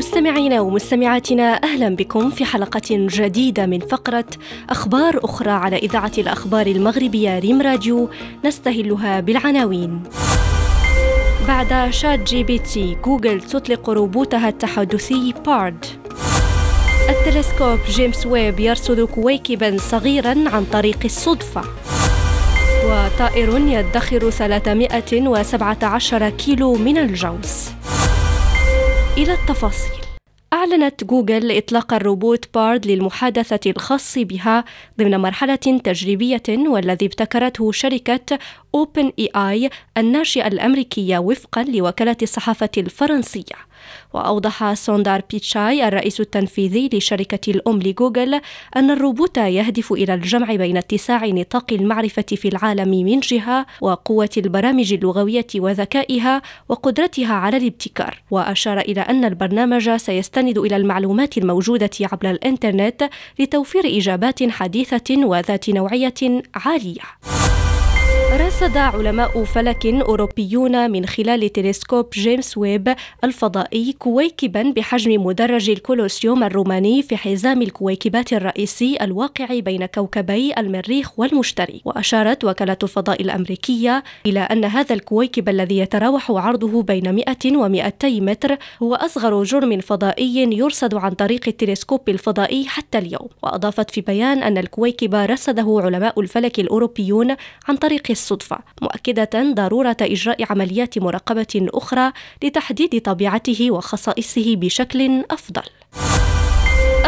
مستمعينا ومستمعاتنا أهلا بكم في حلقة جديدة من فقرة أخبار أخرى على إذاعة الأخبار المغربية ريم راديو نستهلها بالعناوين. بعد ChatGPT جوجل تطلق روبوتها التحدثي بارد. التلسكوب جيمس ويب يرصد كويكبا صغيرا عن طريق الصدفة. وطائر يدخر 317 كيلو من الجوز. إلى التفاصيل. أعلنت جوجل إطلاق الروبوت بارد للمحادثة الخاص بها ضمن مرحلة تجريبية والذي ابتكرته شركة OpenAI الناشئة الأمريكية وفقا لوكالة الصحافة الفرنسية. وأوضح سوندار بيتشاي الرئيس التنفيذي لشركة الأم لجوجل أن الروبوت يهدف إلى الجمع بين اتساع نطاق المعرفة في العالم من جهة وقوة البرامج اللغوية وذكائها وقدرتها على الابتكار. وأشار إلى أن البرنامج سيستند إلى المعلومات الموجودة عبر الإنترنت لتوفير إجابات حديثة وذات نوعية عالية. رصد علماء فلك أوروبيون من خلال تلسكوب جيمس ويب الفضائي كويكبا بحجم مدرج الكولوسيوم الروماني في حزام الكويكبات الرئيسي الواقع بين كوكبي المريخ والمشتري. وأشارت وكالة الفضاء الأمريكية إلى أن هذا الكويكب الذي يتراوح عرضه بين 100 و200 متر هو أصغر جرم فضائي يرصد عن طريق التلسكوب الفضائي حتى اليوم. وأضافت في بيان أن الكويكب رصده علماء الفلك الأوروبيون عن طريق الصدفة. مؤكدة ضرورة إجراء عمليات مراقبة أخرى لتحديد طبيعته وخصائصه بشكل أفضل.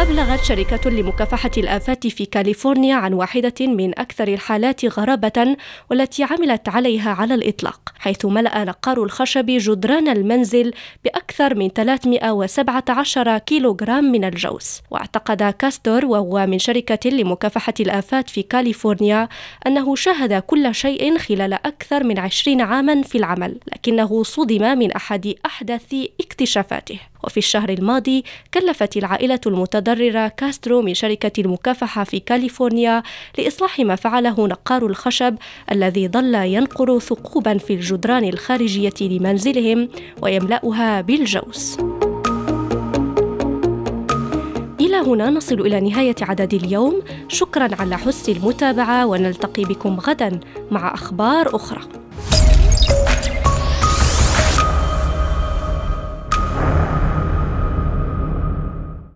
أبلغت شركة لمكافحة الآفات في كاليفورنيا عن واحدة من أكثر الحالات غرابة والتي عملت عليها على الإطلاق، حيث ملأ نقار الخشب جدران المنزل بأكثر من 317 كيلوغرام من الجوز، واعتقد كاستور وهو من شركة لمكافحة الآفات في كاليفورنيا أنه شاهد كل شيء خلال أكثر من 20 عاما في العمل، لكنه صدم من أحد أحدث اكتشافاته. وفي الشهر الماضي كلفت العائلة المتضررة كاسترو من شركة المكافحة في كاليفورنيا لإصلاح ما فعله نقار الخشب الذي ظل ينقر ثقوبا في الجدران الخارجية لمنزلهم ويملأها بالجوز. إلى هنا نصل إلى نهاية عدد اليوم شكرا على حسن المتابعة ونلتقي بكم غدا مع أخبار أخرى